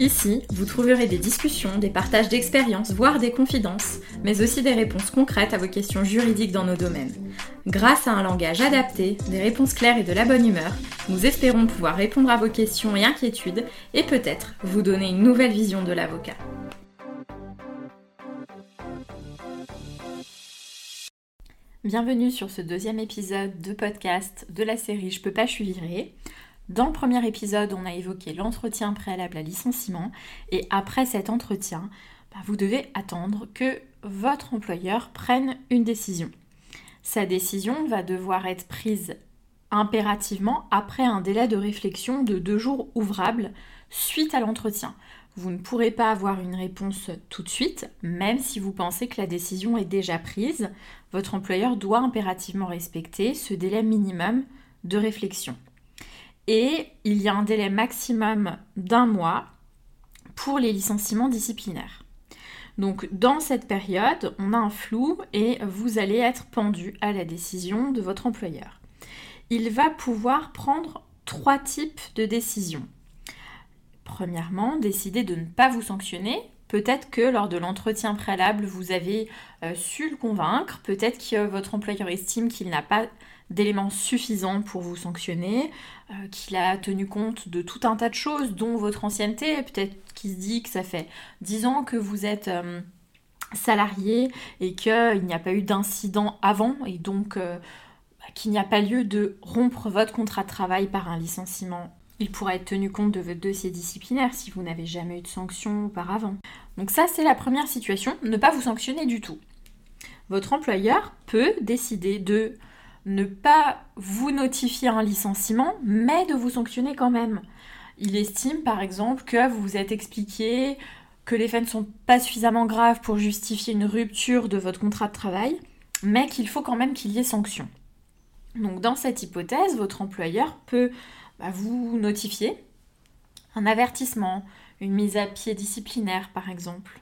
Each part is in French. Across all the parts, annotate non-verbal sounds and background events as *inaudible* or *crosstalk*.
Ici, vous trouverez des discussions, des partages d'expériences, voire des confidences, mais aussi des réponses concrètes à vos questions juridiques dans nos domaines. Grâce à un langage adapté, des réponses claires et de la bonne humeur, nous espérons pouvoir répondre à vos questions et inquiétudes et peut-être vous donner une nouvelle vision de l'avocat. Bienvenue sur ce deuxième épisode de podcast de la série Je peux pas, je suis virée. Dans le premier épisode, on a évoqué l'entretien préalable à licenciement et après cet entretien, bah, vous devez attendre que votre employeur prenne une décision. Sa décision va devoir être prise impérativement après un délai de réflexion de deux jours ouvrables suite à l'entretien. Vous ne pourrez pas avoir une réponse tout de suite, même si vous pensez que la décision est déjà prise. Votre employeur doit impérativement respecter ce délai minimum de réflexion. Et il y a un délai maximum d'un mois pour les licenciements disciplinaires. Donc dans cette période, on a un flou et vous allez être pendu à la décision de votre employeur. Il va pouvoir prendre trois types de décisions. Premièrement, décider de ne pas vous sanctionner. Peut-être que lors de l'entretien préalable, vous avez euh, su le convaincre. Peut-être que votre employeur estime qu'il n'a pas d'éléments suffisants pour vous sanctionner, euh, qu'il a tenu compte de tout un tas de choses, dont votre ancienneté. Peut-être qu'il se dit que ça fait 10 ans que vous êtes euh, salarié et qu'il n'y a pas eu d'incident avant et donc qu'il n'y a pas lieu de rompre votre contrat de travail par un licenciement il pourra être tenu compte de votre dossier disciplinaire si vous n'avez jamais eu de sanction auparavant. Donc ça, c'est la première situation, ne pas vous sanctionner du tout. Votre employeur peut décider de ne pas vous notifier un licenciement, mais de vous sanctionner quand même. Il estime par exemple que vous vous êtes expliqué que les faits ne sont pas suffisamment graves pour justifier une rupture de votre contrat de travail, mais qu'il faut quand même qu'il y ait sanction. Donc dans cette hypothèse, votre employeur peut bah, vous notifiez un avertissement, une mise à pied disciplinaire par exemple.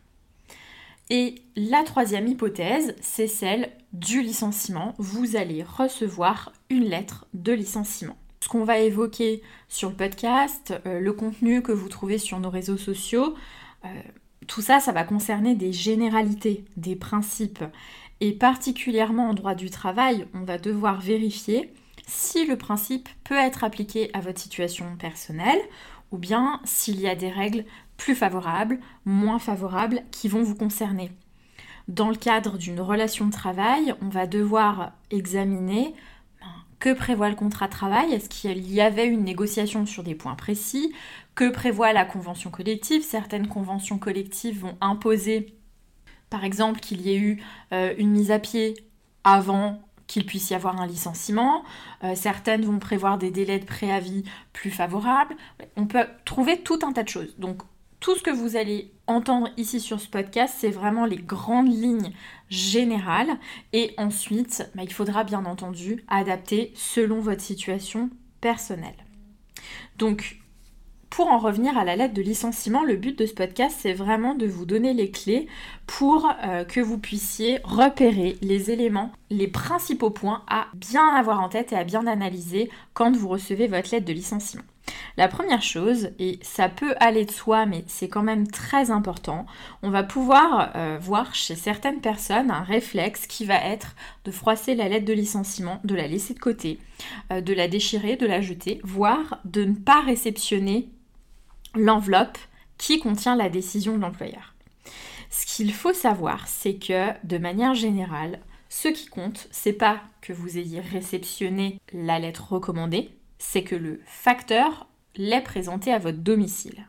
Et la troisième hypothèse, c'est celle du licenciement. Vous allez recevoir une lettre de licenciement. Ce qu'on va évoquer sur le podcast, euh, le contenu que vous trouvez sur nos réseaux sociaux, euh, tout ça, ça va concerner des généralités, des principes. Et particulièrement en droit du travail, on va devoir vérifier si le principe peut être appliqué à votre situation personnelle ou bien s'il y a des règles plus favorables, moins favorables qui vont vous concerner. Dans le cadre d'une relation de travail, on va devoir examiner ben, que prévoit le contrat de travail? Est-ce qu'il y avait une négociation sur des points précis? Que prévoit la convention collective? Certaines conventions collectives vont imposer, par exemple, qu'il y ait eu euh, une mise à pied avant qu'il puisse y avoir un licenciement. Euh, certaines vont prévoir des délais de préavis plus favorables. On peut trouver tout un tas de choses. Donc tout ce que vous allez entendre ici sur ce podcast, c'est vraiment les grandes lignes générales. Et ensuite, bah, il faudra bien entendu adapter selon votre situation personnelle. Donc pour en revenir à la lettre de licenciement, le but de ce podcast, c'est vraiment de vous donner les clés pour euh, que vous puissiez repérer les éléments, les principaux points à bien avoir en tête et à bien analyser quand vous recevez votre lettre de licenciement. La première chose, et ça peut aller de soi, mais c'est quand même très important, on va pouvoir euh, voir chez certaines personnes un réflexe qui va être de froisser la lettre de licenciement, de la laisser de côté, euh, de la déchirer, de la jeter, voire de ne pas réceptionner l'enveloppe qui contient la décision de l'employeur. Ce qu'il faut savoir, c'est que de manière générale, ce qui compte, c'est pas que vous ayez réceptionné la lettre recommandée, c'est que le facteur l'ait présenté à votre domicile.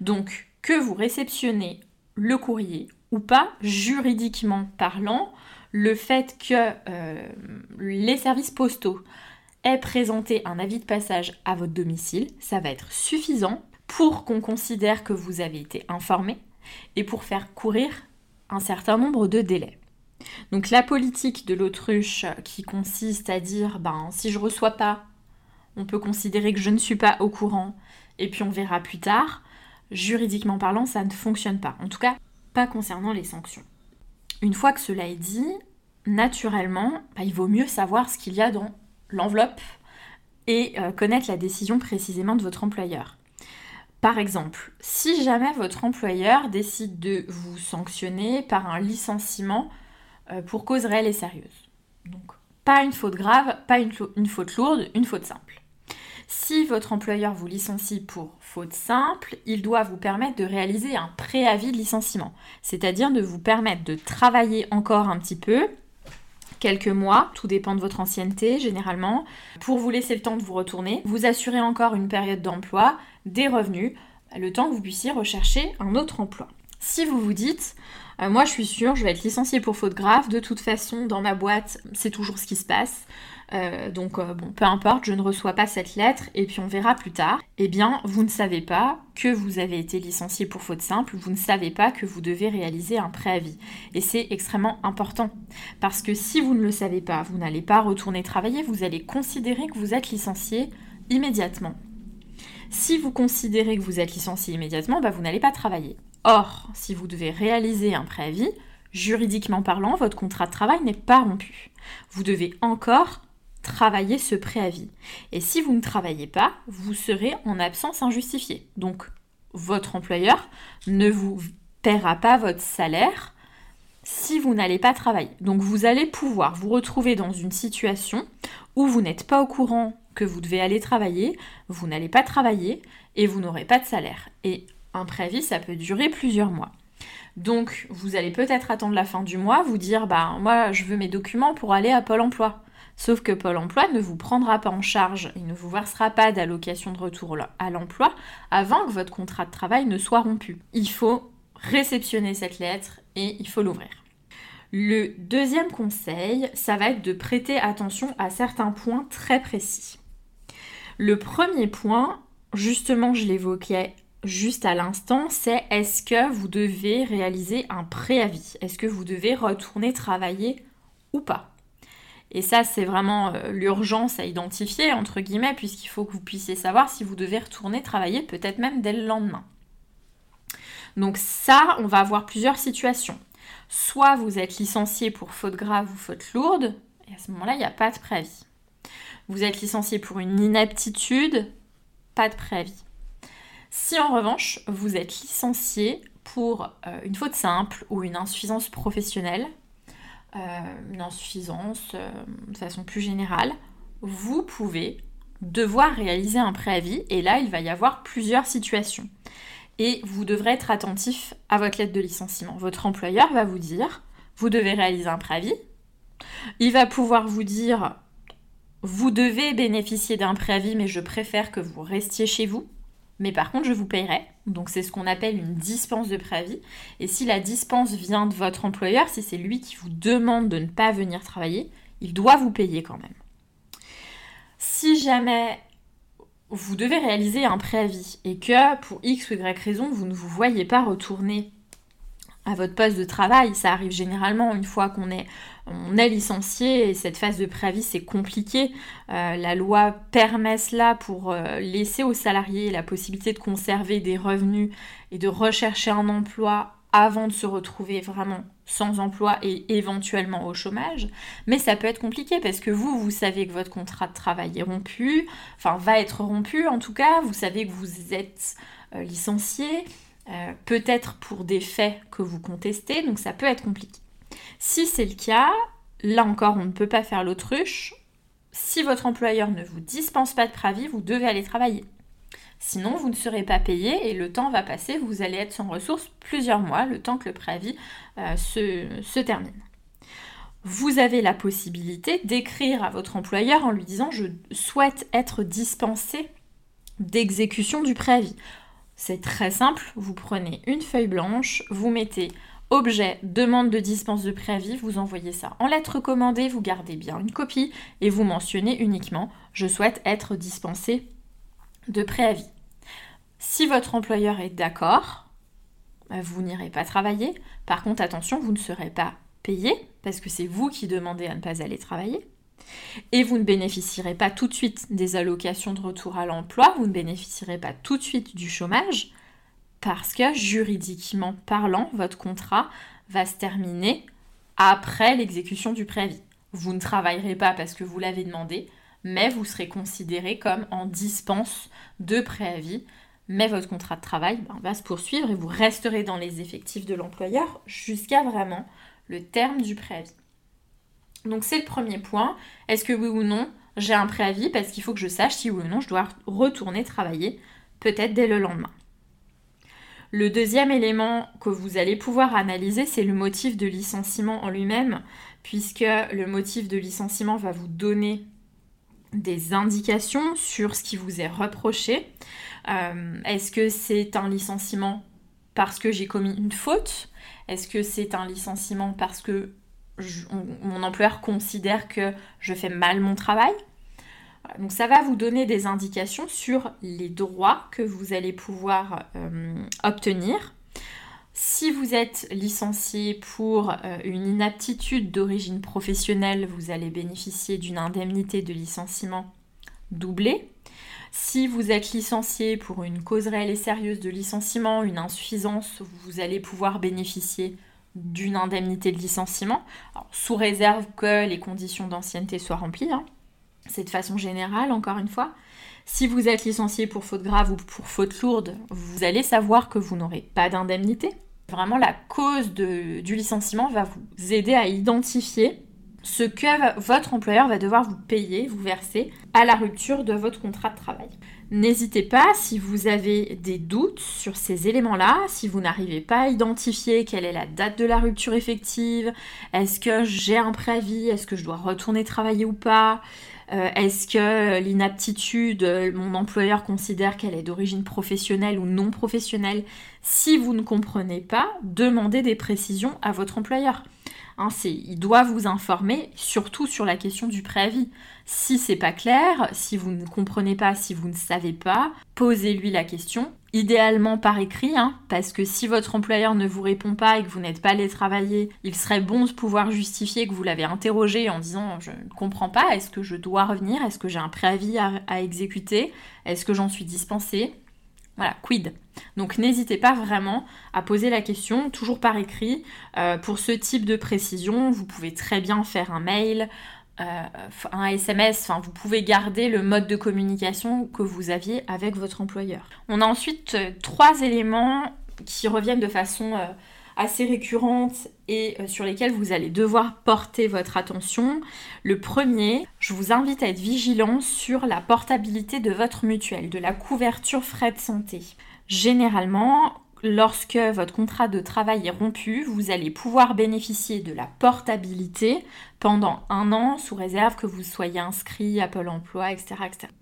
Donc, que vous réceptionnez le courrier ou pas, juridiquement parlant, le fait que euh, les services postaux aient présenté un avis de passage à votre domicile, ça va être suffisant pour qu'on considère que vous avez été informé et pour faire courir un certain nombre de délais. Donc la politique de l'autruche qui consiste à dire ben si je reçois pas, on peut considérer que je ne suis pas au courant et puis on verra plus tard. juridiquement parlant, ça ne fonctionne pas. En tout cas, pas concernant les sanctions. Une fois que cela est dit, naturellement, bah, il vaut mieux savoir ce qu'il y a dans l'enveloppe et euh, connaître la décision précisément de votre employeur. Par exemple, si jamais votre employeur décide de vous sanctionner par un licenciement euh, pour cause réelle et sérieuse. Donc, pas une faute grave, pas une, une faute lourde, une faute simple. Si votre employeur vous licencie pour faute simple, il doit vous permettre de réaliser un préavis de licenciement, c'est-à-dire de vous permettre de travailler encore un petit peu, quelques mois, tout dépend de votre ancienneté généralement, pour vous laisser le temps de vous retourner, vous assurer encore une période d'emploi, des revenus, le temps que vous puissiez rechercher un autre emploi. Si vous vous dites, euh, moi je suis sûre, je vais être licenciée pour faute grave, de toute façon dans ma boîte c'est toujours ce qui se passe, euh, donc euh, bon, peu importe, je ne reçois pas cette lettre et puis on verra plus tard. Eh bien, vous ne savez pas que vous avez été licencié pour faute simple, vous ne savez pas que vous devez réaliser un préavis. Et c'est extrêmement important parce que si vous ne le savez pas, vous n'allez pas retourner travailler, vous allez considérer que vous êtes licencié immédiatement. Si vous considérez que vous êtes licencié immédiatement, bah, vous n'allez pas travailler. Or, si vous devez réaliser un préavis, juridiquement parlant, votre contrat de travail n'est pas rompu. Vous devez encore travailler ce préavis. Et si vous ne travaillez pas, vous serez en absence injustifiée. Donc, votre employeur ne vous paiera pas votre salaire si vous n'allez pas travailler. Donc, vous allez pouvoir vous retrouver dans une situation où vous n'êtes pas au courant que vous devez aller travailler, vous n'allez pas travailler et vous n'aurez pas de salaire. Et un préavis, ça peut durer plusieurs mois. Donc, vous allez peut-être attendre la fin du mois, vous dire, bah, moi, je veux mes documents pour aller à Pôle emploi. Sauf que Pôle emploi ne vous prendra pas en charge, il ne vous versera pas d'allocation de retour à l'emploi avant que votre contrat de travail ne soit rompu. Il faut réceptionner cette lettre et il faut l'ouvrir. Le deuxième conseil, ça va être de prêter attention à certains points très précis. Le premier point, justement je l'évoquais juste à l'instant, c'est est-ce que vous devez réaliser un préavis? Est-ce que vous devez retourner travailler ou pas? Et ça, c'est vraiment euh, l'urgence à identifier, entre guillemets, puisqu'il faut que vous puissiez savoir si vous devez retourner travailler, peut-être même dès le lendemain. Donc ça, on va avoir plusieurs situations. Soit vous êtes licencié pour faute grave ou faute lourde, et à ce moment-là, il n'y a pas de préavis. Vous êtes licencié pour une inaptitude, pas de préavis. Si en revanche, vous êtes licencié pour euh, une faute simple ou une insuffisance professionnelle, une insuffisance euh, de façon plus générale, vous pouvez devoir réaliser un préavis et là il va y avoir plusieurs situations. Et vous devrez être attentif à votre lettre de licenciement. Votre employeur va vous dire, vous devez réaliser un préavis. Il va pouvoir vous dire, vous devez bénéficier d'un préavis, mais je préfère que vous restiez chez vous mais par contre je vous payerai. Donc c'est ce qu'on appelle une dispense de préavis. Et si la dispense vient de votre employeur, si c'est lui qui vous demande de ne pas venir travailler, il doit vous payer quand même. Si jamais vous devez réaliser un préavis et que pour X ou Y raison vous ne vous voyez pas retourner à votre poste de travail. Ça arrive généralement une fois qu'on est, licencié et cette phase de préavis c'est compliqué. Euh, la loi permet cela pour euh, laisser aux salariés la possibilité de conserver des revenus et de rechercher un emploi avant de se retrouver vraiment sans emploi et éventuellement au chômage. Mais ça peut être compliqué parce que vous, vous savez que votre contrat de travail est rompu, enfin va être rompu en tout cas, vous savez que vous êtes euh, licencié, euh, peut-être pour des faits que vous contestez, donc ça peut être compliqué. Si c'est le cas, là encore, on ne peut pas faire l'autruche. Si votre employeur ne vous dispense pas de préavis, vous devez aller travailler. Sinon, vous ne serez pas payé et le temps va passer, vous allez être sans ressources plusieurs mois, le temps que le préavis euh, se, se termine. Vous avez la possibilité d'écrire à votre employeur en lui disant je souhaite être dispensé d'exécution du préavis. C'est très simple, vous prenez une feuille blanche, vous mettez objet, demande de dispense de préavis, vous envoyez ça en lettre commandée, vous gardez bien une copie et vous mentionnez uniquement je souhaite être dispensé de préavis. Si votre employeur est d'accord, euh, vous n'irez pas travailler. Par contre, attention, vous ne serez pas payé parce que c'est vous qui demandez à ne pas aller travailler. Et vous ne bénéficierez pas tout de suite des allocations de retour à l'emploi, vous ne bénéficierez pas tout de suite du chômage, parce que juridiquement parlant, votre contrat va se terminer après l'exécution du préavis. Vous ne travaillerez pas parce que vous l'avez demandé, mais vous serez considéré comme en dispense de préavis. Mais votre contrat de travail ben, va se poursuivre et vous resterez dans les effectifs de l'employeur jusqu'à vraiment le terme du préavis. Donc c'est le premier point. Est-ce que oui ou non j'ai un préavis? Parce qu'il faut que je sache si oui ou non je dois retourner travailler peut-être dès le lendemain. Le deuxième élément que vous allez pouvoir analyser, c'est le motif de licenciement en lui-même, puisque le motif de licenciement va vous donner des indications sur ce qui vous est reproché. Euh, est-ce que c'est un licenciement parce que j'ai commis une faute? Est-ce que c'est un licenciement parce que mon employeur considère que je fais mal mon travail donc ça va vous donner des indications sur les droits que vous allez pouvoir euh, obtenir. Si vous êtes licencié pour euh, une inaptitude d'origine professionnelle, vous allez bénéficier d'une indemnité de licenciement doublée. Si vous êtes licencié pour une cause réelle et sérieuse de licenciement, une insuffisance, vous allez pouvoir bénéficier d'une indemnité de licenciement, sous réserve que les conditions d'ancienneté soient remplies. Hein. C'est de façon générale, encore une fois. Si vous êtes licencié pour faute grave ou pour faute lourde, vous allez savoir que vous n'aurez pas d'indemnité. Vraiment, la cause du licenciement va vous aider à identifier ce que votre employeur va devoir vous payer, vous verser à la rupture de votre contrat de travail. N'hésitez pas, si vous avez des doutes sur ces éléments-là, si vous n'arrivez pas à identifier quelle est la date de la rupture effective, est-ce que j'ai un préavis, est-ce que je dois retourner travailler ou pas, euh, est-ce que l'inaptitude, euh, mon employeur considère qu'elle est d'origine professionnelle ou non professionnelle Si vous ne comprenez pas, demandez des précisions à votre employeur. Hein, il doit vous informer, surtout sur la question du préavis. Si c'est pas clair, si vous ne comprenez pas, si vous ne savez pas, posez-lui la question, idéalement par écrit, hein, parce que si votre employeur ne vous répond pas et que vous n'êtes pas allé travailler, il serait bon de pouvoir justifier que vous l'avez interrogé en disant je ne comprends pas, est-ce que je dois revenir, est-ce que j'ai un préavis à exécuter, est-ce que j'en suis dispensée? Voilà, quid? Donc n'hésitez pas vraiment à poser la question, toujours par écrit. Euh, pour ce type de précision, vous pouvez très bien faire un mail, euh, un SMS, enfin vous pouvez garder le mode de communication que vous aviez avec votre employeur. On a ensuite euh, trois éléments qui reviennent de façon assez récurrentes et sur lesquelles vous allez devoir porter votre attention. Le premier, je vous invite à être vigilant sur la portabilité de votre mutuelle, de la couverture frais de santé. Généralement, lorsque votre contrat de travail est rompu, vous allez pouvoir bénéficier de la portabilité pendant un an sous réserve que vous soyez inscrit à Pôle emploi, etc.,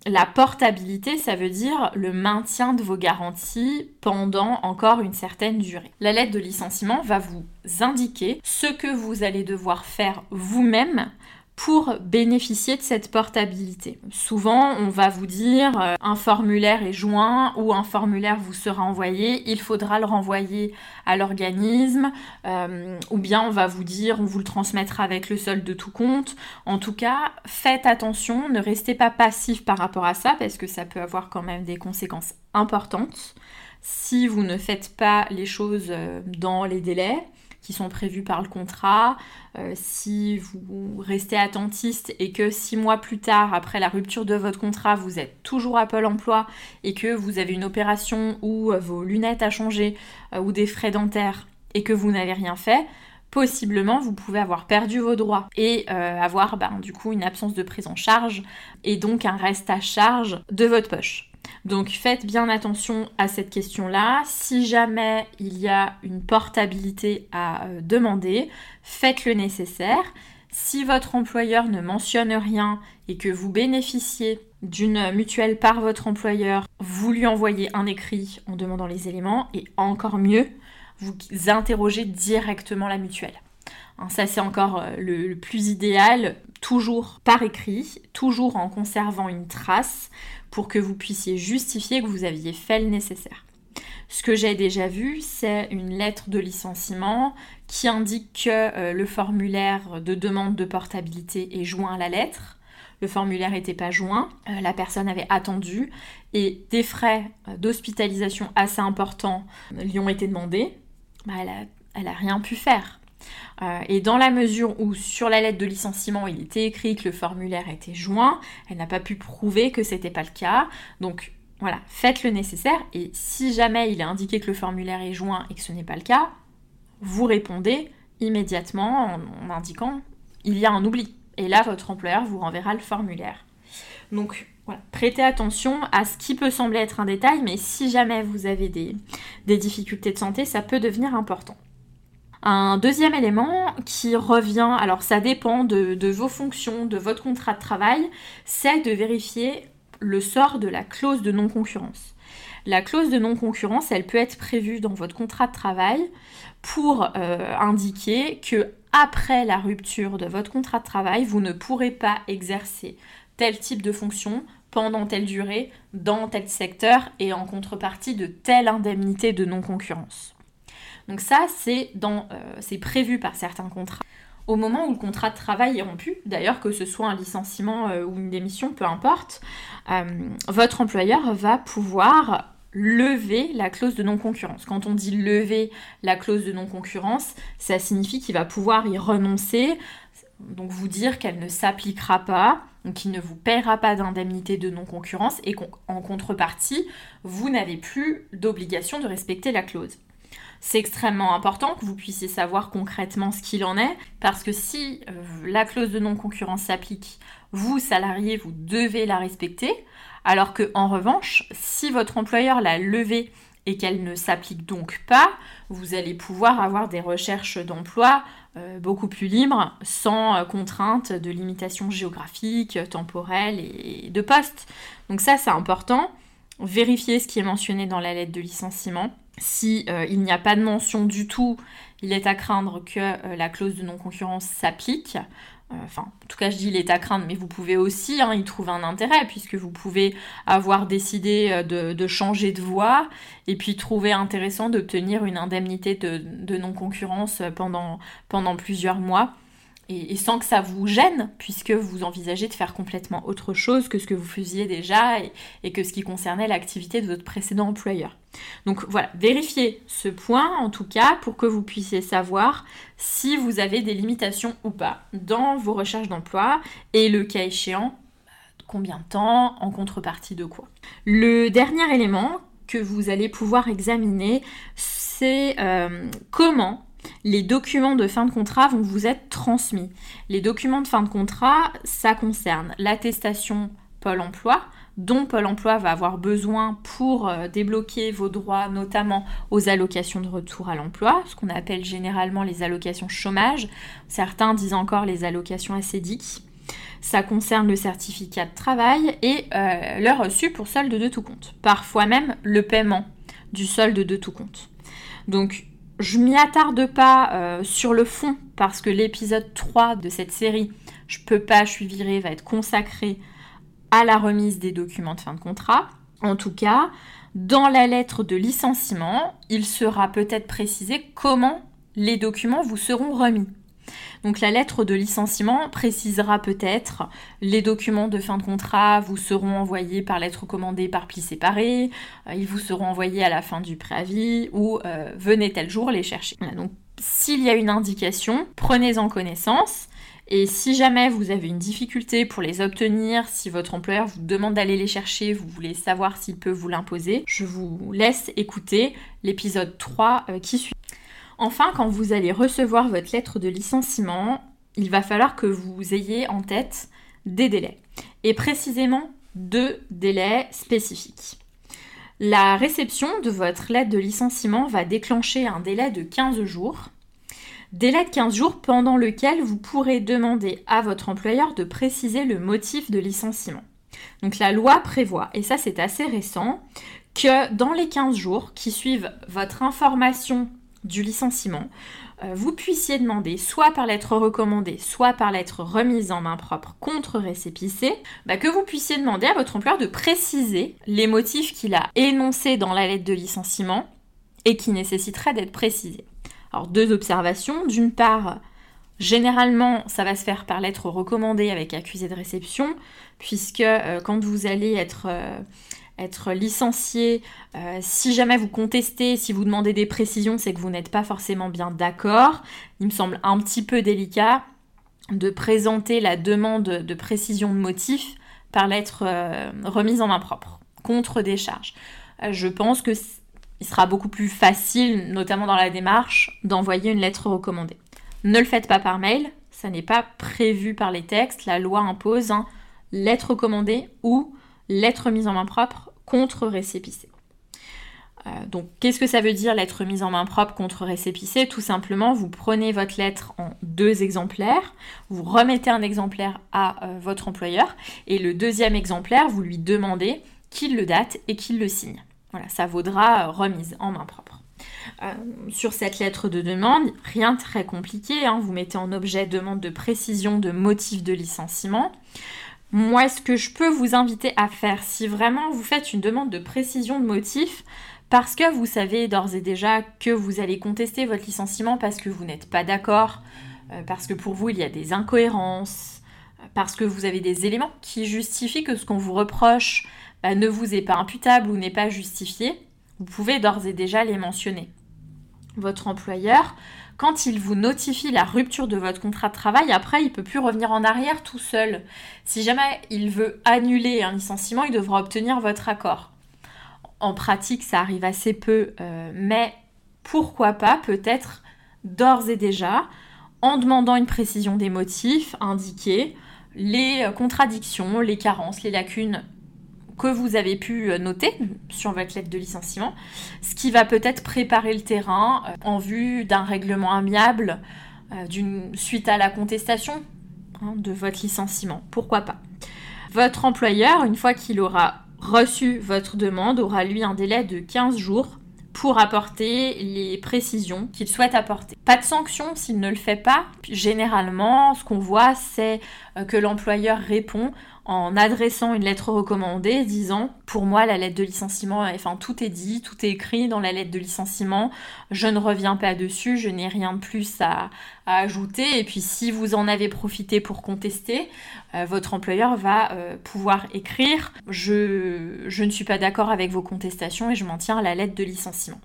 La portabilité, ça veut dire le maintien de vos garanties pendant encore une certaine durée. La lettre de licenciement va vous indiquer ce que vous allez devoir faire vous-même pour bénéficier de cette portabilité. Souvent, on va vous dire euh, un formulaire est joint ou un formulaire vous sera envoyé, il faudra le renvoyer à l'organisme, euh, ou bien on va vous dire on vous le transmettra avec le solde de tout compte. En tout cas, faites attention, ne restez pas passif par rapport à ça parce que ça peut avoir quand même des conséquences importantes si vous ne faites pas les choses euh, dans les délais sont prévus par le contrat. Euh, si vous restez attentiste et que six mois plus tard, après la rupture de votre contrat, vous êtes toujours à Pôle emploi et que vous avez une opération où euh, vos lunettes a changé euh, ou des frais dentaires et que vous n'avez rien fait, possiblement vous pouvez avoir perdu vos droits et avoir ben, du coup une absence de prise en charge et donc un reste à charge de votre poche. Donc faites bien attention à cette question-là. Si jamais il y a une portabilité à euh, demander, faites le nécessaire. Si votre employeur ne mentionne rien et que vous bénéficiez d'une mutuelle par votre employeur, vous lui envoyez un écrit en demandant les éléments et encore mieux, vous interrogez directement la mutuelle. Hein, ça c'est encore euh, le, plus idéal, toujours par écrit, toujours en conservant une trace pour que vous puissiez justifier que vous aviez fait le nécessaire. Ce que j'ai déjà vu, c'est une lettre de licenciement qui indique que euh, le formulaire de demande de portabilité est joint à la lettre. le formulaire n'était pas joint, euh, la personne avait attendu et des frais d'hospitalisation assez importants lui ont été demandés, bah, elle, n'a rien pu faire. Euh, et dans la mesure où sur la lettre de licenciement il était écrit que le formulaire était joint, elle n'a pas pu prouver que c'était pas le cas. Donc voilà, faites le nécessaire et si jamais il est indiqué que le formulaire est joint et que ce n'est pas le cas, vous répondez immédiatement en, indiquant il y a un oubli. Et là, votre employeur vous renverra le formulaire. Donc voilà, prêtez attention à ce qui peut sembler être un détail, mais si jamais vous avez des, difficultés de santé, ça peut devenir important. Un deuxième élément qui revient, alors ça dépend de, vos fonctions, de votre contrat de travail, c'est de vérifier le sort de la clause de non-concurrence. La clause de non-concurrence, elle peut être prévue dans votre contrat de travail pour euh, indiquer que après la rupture de votre contrat de travail, vous ne pourrez pas exercer tel type de fonction pendant telle durée dans tel secteur et en contrepartie de telle indemnité de non-concurrence. Donc ça, c'est euh, prévu par certains contrats. Au moment où le contrat de travail est rompu, d'ailleurs que ce soit un licenciement euh, ou une démission, peu importe, votre employeur va pouvoir lever la clause de non-concurrence. Quand on dit lever la clause de non-concurrence, ça signifie qu'il va pouvoir y renoncer, donc vous dire qu'elle ne s'appliquera pas, qu'il ne vous paiera pas d'indemnité de non-concurrence et qu'en contrepartie, vous n'avez plus d'obligation de respecter la clause. C'est extrêmement important que vous puissiez savoir concrètement ce qu'il en est, parce que si euh, la clause de non-concurrence s'applique, vous, salarié, vous devez la respecter. Alors que en revanche, si votre employeur l'a levée et qu'elle ne s'applique donc pas, vous allez pouvoir avoir des recherches d'emploi euh, beaucoup plus libres, sans euh, contrainte de limitation géographique, temporelle et de poste. Donc ça, c'est important. Vérifiez ce qui est mentionné dans la lettre de licenciement. Si euh, il n'y a pas de mention du tout, il est à craindre que la clause de non-concurrence s'applique. Euh, enfin, en tout cas, je dis il est à craindre, mais vous pouvez aussi hein, y trouver un intérêt, puisque vous pouvez avoir décidé euh, de, changer de voie et puis trouver intéressant d'obtenir une indemnité de, non-concurrence pendant plusieurs mois et, sans que ça vous gêne, puisque vous envisagez de faire complètement autre chose que ce que vous faisiez déjà et, que ce qui concernait l'activité de votre précédent employeur. Donc voilà, vérifiez ce point en tout cas pour que vous puissiez savoir si vous avez des limitations ou pas dans vos recherches d'emploi et le cas échéant, combien de temps, en contrepartie de quoi. Le dernier élément que vous allez pouvoir examiner, c'est euh, comment les documents de fin de contrat vont vous être transmis. Les documents de fin de contrat, ça concerne l'attestation Pôle Emploi, dont Pôle Emploi va avoir besoin pour euh, débloquer vos droits, notamment aux allocations de retour à l'emploi, ce qu'on appelle généralement les allocations chômage. Certains disent encore les allocations ACDIC. Ça concerne le certificat de travail et euh, le reçu pour solde de tout compte. Parfois même le paiement du solde de tout compte. Donc je m'y attarde pas euh, sur le fond parce que l'épisode 3 de cette série, je peux pas, je suis virée, va être consacré à la remise des documents de fin de contrat. En tout cas, dans la lettre de licenciement, il sera peut-être précisé comment les documents vous seront remis. Donc la lettre de licenciement précisera peut-être les documents de fin de contrat vous seront envoyés par lettre commandée par pli séparé, euh, ils vous seront envoyés à la fin du préavis ou euh, venez tel jour les chercher. donc s'il y a une indication, prenez-en connaissance. Et si jamais vous avez une difficulté pour les obtenir, si votre employeur vous demande d'aller les chercher, vous voulez savoir s'il peut vous l'imposer, je vous laisse écouter l'épisode 3 euh, qui suit. Enfin, quand vous allez recevoir votre lettre de licenciement, il va falloir que vous ayez en tête des délais. Et précisément deux délais spécifiques. La réception de votre lettre de licenciement va déclencher un délai de 15 jours. Délai de 15 jours pendant lequel vous pourrez demander à votre employeur de préciser le motif de licenciement. Donc la loi prévoit, et ça c'est assez récent, que dans les 15 jours qui suivent votre information du licenciement, euh, vous puissiez demander, soit par lettre recommandée, soit par lettre remise en main propre contre récépissé, bah, que vous puissiez demander à votre employeur de préciser les motifs qu'il a énoncés dans la lettre de licenciement et qui nécessiteraient d'être précisés. Alors deux observations. D'une part, Généralement, ça va se faire par lettre recommandée avec accusé de réception, puisque euh, quand vous allez être, euh, être licencié, euh, si jamais vous contestez, si vous demandez des précisions, c'est que vous n'êtes pas forcément bien d'accord. Il me semble un petit peu délicat de présenter la demande de précision de motif par lettre remise en main propre, contre des charges. je pense que il sera beaucoup plus facile, notamment dans la démarche, d'envoyer une lettre recommandée. Ne le faites pas par mail, ça n'est pas prévu par les textes. La loi impose un lettre recommandée ou lettre mise en main propre contre récépissé. Euh, donc, qu'est-ce que ça veut dire lettre mise en main propre contre récépissé? Tout simplement, vous prenez votre lettre en deux exemplaires, vous remettez un exemplaire à euh, votre employeur et le deuxième exemplaire, vous lui demandez qu'il le date et qu'il le signe. Voilà, ça vaudra euh, remise en main propre. Sur cette lettre de demande, rien de très compliqué, hein. vous mettez en objet demande de précision de motif de licenciement. Moi, ce que je peux vous inviter à faire, si vraiment vous faites une demande de précision de motif, parce que vous savez d'ores et déjà que vous allez contester votre licenciement parce que vous n'êtes pas d'accord, euh, parce que pour vous il y a des incohérences, parce que vous avez des éléments qui justifient que ce qu'on vous reproche bah, ne vous est pas imputable ou n'est pas justifié, vous pouvez d'ores et déjà les mentionner. Votre employeur, quand il vous notifie la rupture de votre contrat de travail, après, il peut plus revenir en arrière tout seul. Si jamais il veut annuler un licenciement, il devra obtenir votre accord. En pratique, ça arrive assez peu, euh, mais pourquoi pas, peut-être d'ores et déjà, en demandant une précision des motifs, indiquer les contradictions, les carences, les lacunes que vous avez pu euh, noter sur votre lettre de licenciement, ce qui va peut-être préparer le terrain euh, en vue d'un règlement amiable euh, d'une suite à la contestation hein, de votre licenciement. Pourquoi pas? Votre employeur, une fois qu'il aura reçu votre demande, aura lui un délai de 15 jours pour apporter les précisions qu'il souhaite apporter. Pas de sanction s'il ne le fait pas. Généralement, ce qu'on voit, c'est que l'employeur répond en adressant une lettre recommandée disant pour moi la lettre de licenciement, enfin tout est dit, tout est écrit dans la lettre de licenciement, je ne reviens pas dessus, je n'ai rien de plus à, ajouter. Et puis si vous en avez profité pour contester, euh, votre employeur va euh, pouvoir écrire je, je ne suis pas d'accord avec vos contestations et je m'en tiens à la lettre de licenciement.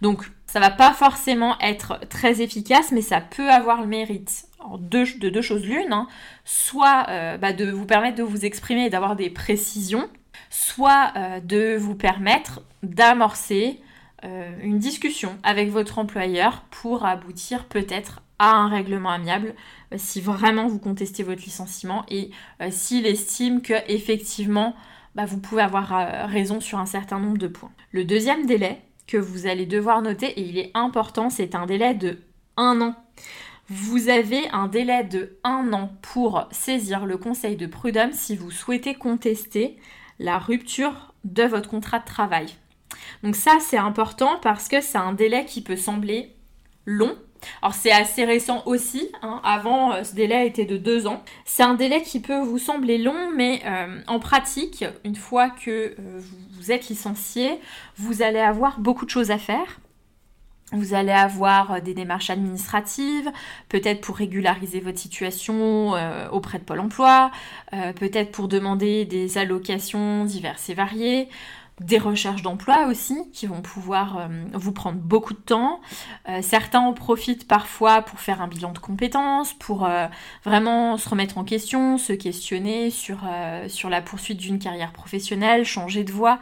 Donc ça va pas forcément être très efficace mais ça peut avoir le mérite de deux choses l'une, hein. soit euh, bah, de vous permettre de vous exprimer et d'avoir des précisions, soit euh, de vous permettre d'amorcer euh, une discussion avec votre employeur pour aboutir peut-être à un règlement amiable si vraiment vous contestez votre licenciement et s'il estime que effectivement bah, vous pouvez avoir raison sur un certain nombre de points. Le deuxième délai que vous allez devoir noter, et il est important, c'est un délai de un an. Vous avez un délai de un an pour saisir le conseil de prud'homme si vous souhaitez contester la rupture de votre contrat de travail. Donc ça, c'est important parce que c'est un délai qui peut sembler long. Alors c'est assez récent aussi, hein. avant euh, ce délai était de deux ans. C'est un délai qui peut vous sembler long, mais euh, en pratique, une fois que euh, vous êtes licencié, vous allez avoir beaucoup de choses à faire. Vous allez avoir euh, des démarches administratives, peut-être pour régulariser votre situation euh, auprès de Pôle Emploi, euh, peut-être pour demander des allocations diverses et variées, des recherches d'emploi aussi qui vont pouvoir vous prendre beaucoup de temps. certains en profitent parfois pour faire un bilan de compétences, pour vraiment se remettre en question, se questionner sur, la poursuite d'une carrière professionnelle, changer de voie.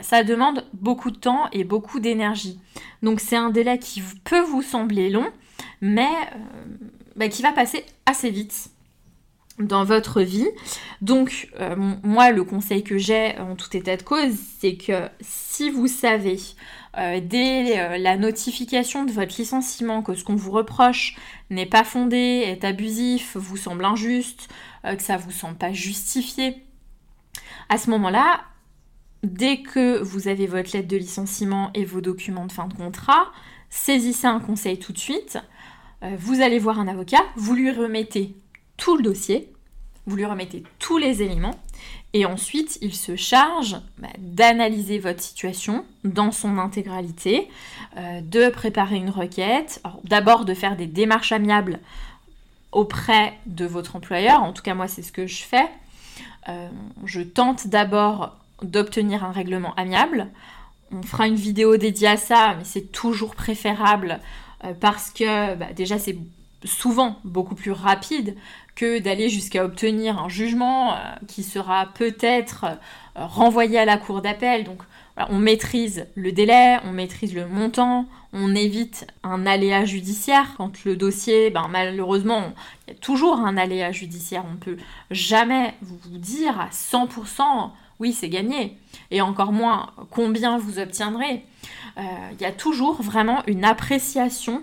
Ça demande beaucoup de temps et beaucoup d'énergie. Donc c'est un délai qui peut vous sembler long, mais euh, bah, qui va passer assez vite dans votre vie. Donc euh, moi le conseil que j'ai en tout état de cause, c'est que si vous savez euh, dès la notification de votre licenciement que ce qu'on vous reproche n'est pas fondé, est abusif, vous semble injuste, que ça vous semble pas justifié, à ce moment-là, dès que vous avez votre lettre de licenciement et vos documents de fin de contrat, saisissez un conseil tout de suite. Euh, vous allez voir un avocat, vous lui remettez tout le dossier, vous lui remettez tous les éléments, et ensuite il se charge bah, d'analyser votre situation dans son intégralité, euh, de préparer une requête, d'abord de faire des démarches amiables auprès de votre employeur. En tout cas, moi, c'est ce que je fais. Euh, je tente d'abord d'obtenir un règlement amiable. On fera une vidéo dédiée à ça, mais c'est toujours préférable euh, parce que bah, déjà c'est souvent beaucoup plus rapide que d'aller jusqu'à obtenir un jugement euh, qui sera peut-être renvoyé à la cour d'appel. Donc on maîtrise le délai, on maîtrise le montant, on évite un aléa judiciaire. Quand le dossier, ben, malheureusement, il y a toujours un aléa judiciaire. On ne peut jamais vous dire à 100% oui, c'est gagné. Et encore moins combien vous obtiendrez. Euh, il y a toujours vraiment une appréciation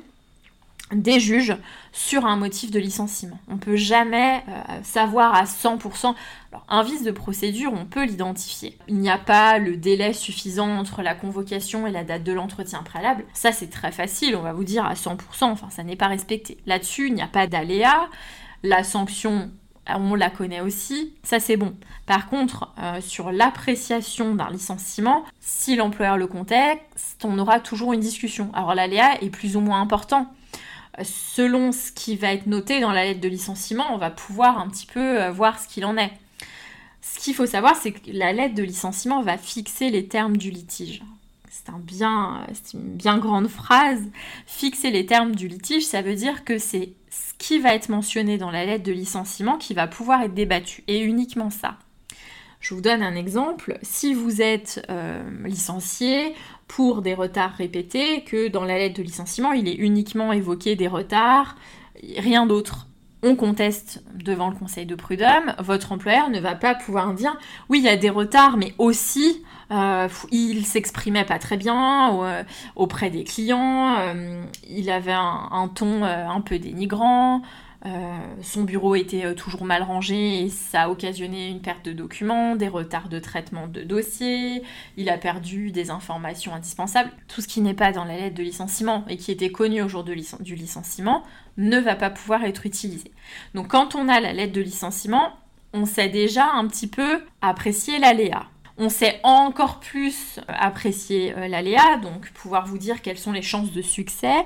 des juges sur un motif de licenciement. On ne peut jamais euh, savoir à 100%. Alors, un vice de procédure, on peut l'identifier. Il n'y a pas le délai suffisant entre la convocation et la date de l'entretien préalable. Ça, c'est très facile, on va vous dire à 100%, enfin, ça n'est pas respecté. Là-dessus, il n'y a pas d'aléa. La sanction, on la connaît aussi, ça c'est bon. Par contre, euh, sur l'appréciation d'un licenciement, si l'employeur le contexte, on aura toujours une discussion. Alors l'aléa est plus ou moins important selon ce qui va être noté dans la lettre de licenciement, on va pouvoir un petit peu euh, voir ce qu'il en est. Ce qu'il faut savoir, c'est que la lettre de licenciement va fixer les termes du litige. C'est un bien, une bien grande phrase. Fixer les termes du litige, ça veut dire que c'est ce qui va être mentionné dans la lettre de licenciement qui va pouvoir être débattu, et uniquement ça. Je vous donne un exemple. Si vous êtes euh, licencié pour des retards répétés, que dans la lettre de licenciement, il est uniquement évoqué des retards, rien d'autre. On conteste devant le conseil de prud'homme, votre employeur ne va pas pouvoir dire oui, il y a des retards, mais aussi euh, il s'exprimait pas très bien euh, auprès des clients, il avait un ton un peu dénigrant, euh, son bureau était euh, toujours mal rangé et ça a occasionné une perte de documents, des retards de traitement de dossiers, il a perdu des informations indispensables. Tout ce qui n'est pas dans la lettre de licenciement et qui était connu au jour du licenciement ne va pas pouvoir être utilisé. Donc quand on a la lettre de licenciement, on sait déjà un petit peu apprécier l'aléa. On sait encore plus apprécier euh, l'aléa, donc pouvoir vous dire quelles sont les chances de succès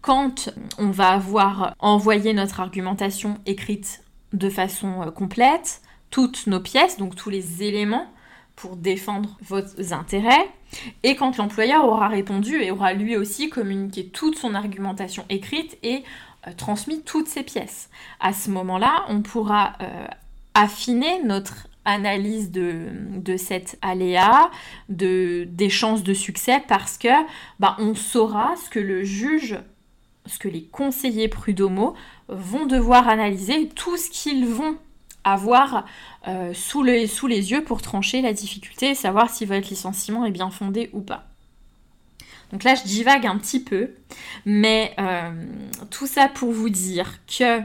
quand on va avoir envoyé notre argumentation écrite de façon euh, complète, toutes nos pièces, donc tous les éléments pour défendre vos intérêts, et quand l'employeur aura répondu et aura lui aussi communiqué toute son argumentation écrite et euh, transmis toutes ses pièces. À ce moment-là, on pourra euh, affiner notre analyse de, de cet aléa, de, des chances de succès, parce que bah, on saura ce que le juge ce que les conseillers prud'homaux vont devoir analyser, tout ce qu'ils vont avoir euh, sous, les, yeux pour trancher la difficulté et savoir si votre licenciement est bien fondé ou pas. Donc là, je divague un petit peu, mais euh, tout ça pour vous dire que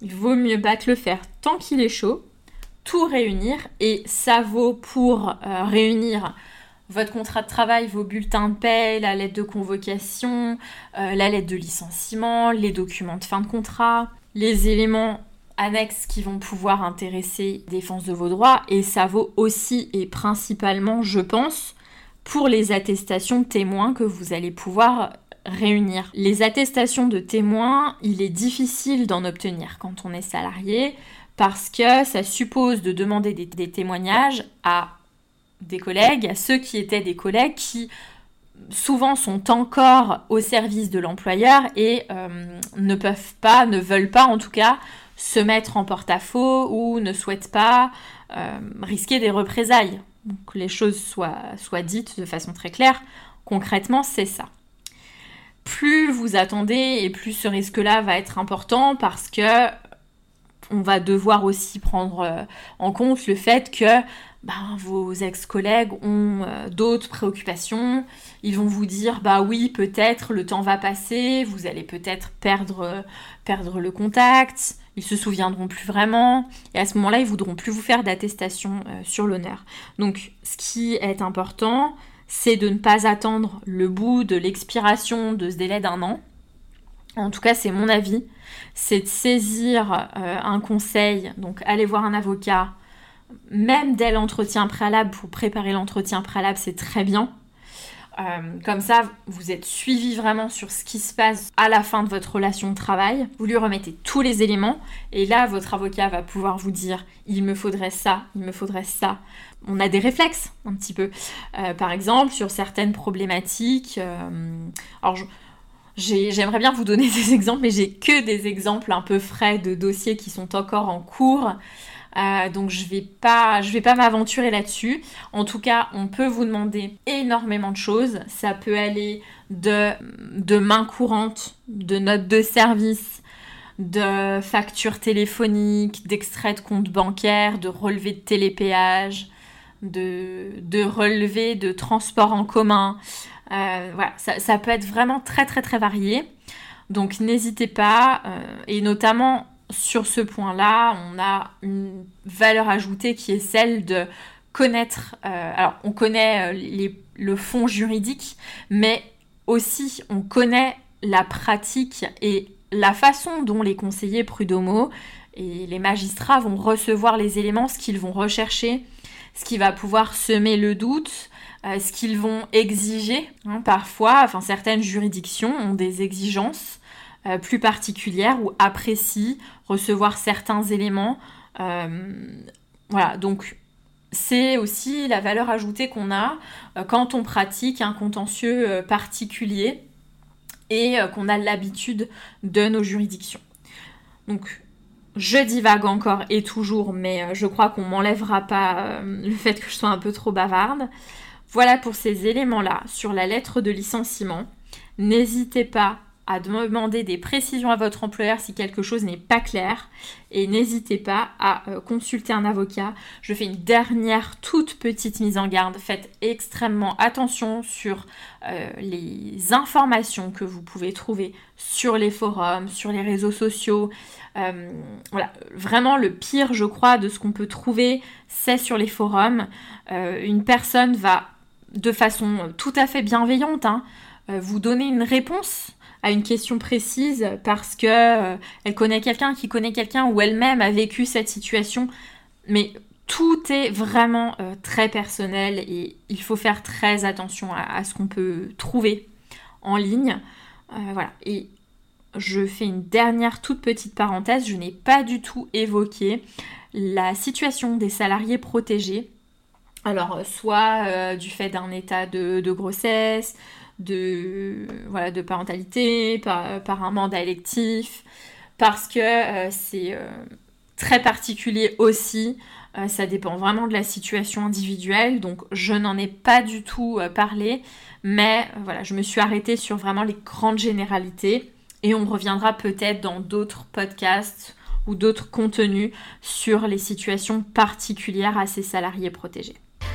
il vaut mieux battre le fer tant qu'il est chaud, tout réunir, et ça vaut pour euh, réunir votre contrat de travail, vos bulletins de paie, la lettre de convocation, euh, la lettre de licenciement, les documents de fin de contrat, les éléments annexes qui vont pouvoir intéresser défense de vos droits et ça vaut aussi et principalement, je pense, pour les attestations de témoins que vous allez pouvoir réunir. Les attestations de témoins, il est difficile d'en obtenir quand on est salarié parce que ça suppose de demander des, des témoignages à des collègues, à ceux qui étaient des collègues qui souvent sont encore au service de l'employeur et euh, ne peuvent pas, ne veulent pas en tout cas, se mettre en porte-à-faux ou ne souhaitent pas euh, risquer des représailles. que les choses soient, soient dites de façon très claire. Concrètement, c'est ça. Plus vous attendez et plus ce risque-là va être important parce que on va devoir aussi prendre euh, en compte le fait que ben, vos ex-collègues ont euh, d'autres préoccupations. Ils vont vous dire, bah oui, peut-être le temps va passer, vous allez peut-être perdre, euh, perdre le contact, ils se souviendront plus vraiment, et à ce moment-là, ils voudront plus vous faire d'attestation sur l'honneur. Donc, ce qui est important, c'est de ne pas attendre le bout de l'expiration de ce délai d'un an. En tout cas, c'est mon avis. C'est de saisir un conseil, donc aller voir un avocat, même dès l'entretien préalable, pour préparer l'entretien préalable, c'est très bien. Euh, comme ça, vous êtes suivi vraiment sur ce qui se passe à la fin de votre relation de travail. Vous lui remettez tous les éléments et là, votre avocat va pouvoir vous dire il me faudrait ça, il me faudrait ça. On a des réflexes un petit peu. Euh, par exemple, sur certaines problématiques. Euh, alors, J'aimerais bien vous donner *laughs* des exemples, mais j'ai que des exemples un peu frais de dossiers qui sont encore en cours. Euh, donc je vais pas, vais pas m'aventurer là-dessus. En tout cas, on peut vous demander énormément de choses. Ça peut aller de, de main courante, de notes de service, de factures téléphoniques, d'extraits de comptes bancaires, de relevés de télépéage, de, de relevés de transport en commun. Euh, voilà, ça, peut être vraiment très très très varié. Donc n'hésitez pas, euh, et notamment sur ce point-là, on a une valeur ajoutée qui est celle de connaître, euh, alors on connaît le fond juridique, mais aussi on connaît la pratique et la façon dont les conseillers prud'homaux et les magistrats vont recevoir les éléments, ce qu'ils vont rechercher, ce qui va pouvoir semer le doute, euh, ce qu'ils vont exiger. Hein, parfois, enfin certaines juridictions ont des exigences euh, plus particulières ou apprécient recevoir certains éléments. Euh, voilà, donc c'est aussi la valeur ajoutée qu'on a quand on pratique un contentieux particulier et qu'on a l'habitude de nos juridictions. Donc je divague encore et toujours, mais je crois qu'on m'enlèvera pas le fait que je sois un peu trop bavarde. Voilà pour ces éléments-là sur la lettre de licenciement. N'hésitez pas à demander des précisions à votre employeur si quelque chose n'est pas clair et n'hésitez pas à euh, consulter un avocat. Je fais une dernière toute petite mise en garde. Faites extrêmement attention sur euh, les informations que vous pouvez trouver sur les forums, sur les réseaux sociaux. Euh, voilà, vraiment le pire, je crois, de ce qu'on peut trouver, c'est sur les forums. une personne va de façon tout à fait bienveillante, hein, euh, vous donner une réponse à une question précise parce que euh, elle connaît quelqu'un qui connaît quelqu'un ou elle-même a vécu cette situation. Mais tout est vraiment euh, très personnel et il faut faire très attention à, ce qu'on peut trouver en ligne. voilà. Et je fais une dernière toute petite parenthèse. Je n'ai pas du tout évoqué la situation des salariés protégés alors, euh, soit euh, du fait d'un état de, grossesse, de, voilà, de parentalité, par, un mandat électif, parce que euh, c'est très particulier aussi. ça dépend vraiment de la situation individuelle, donc je n'en ai pas du tout parlé, mais voilà, je me suis arrêtée sur vraiment les grandes généralités et on reviendra peut-être dans d'autres podcasts ou d'autres contenus sur les situations particulières à ces salariés protégés.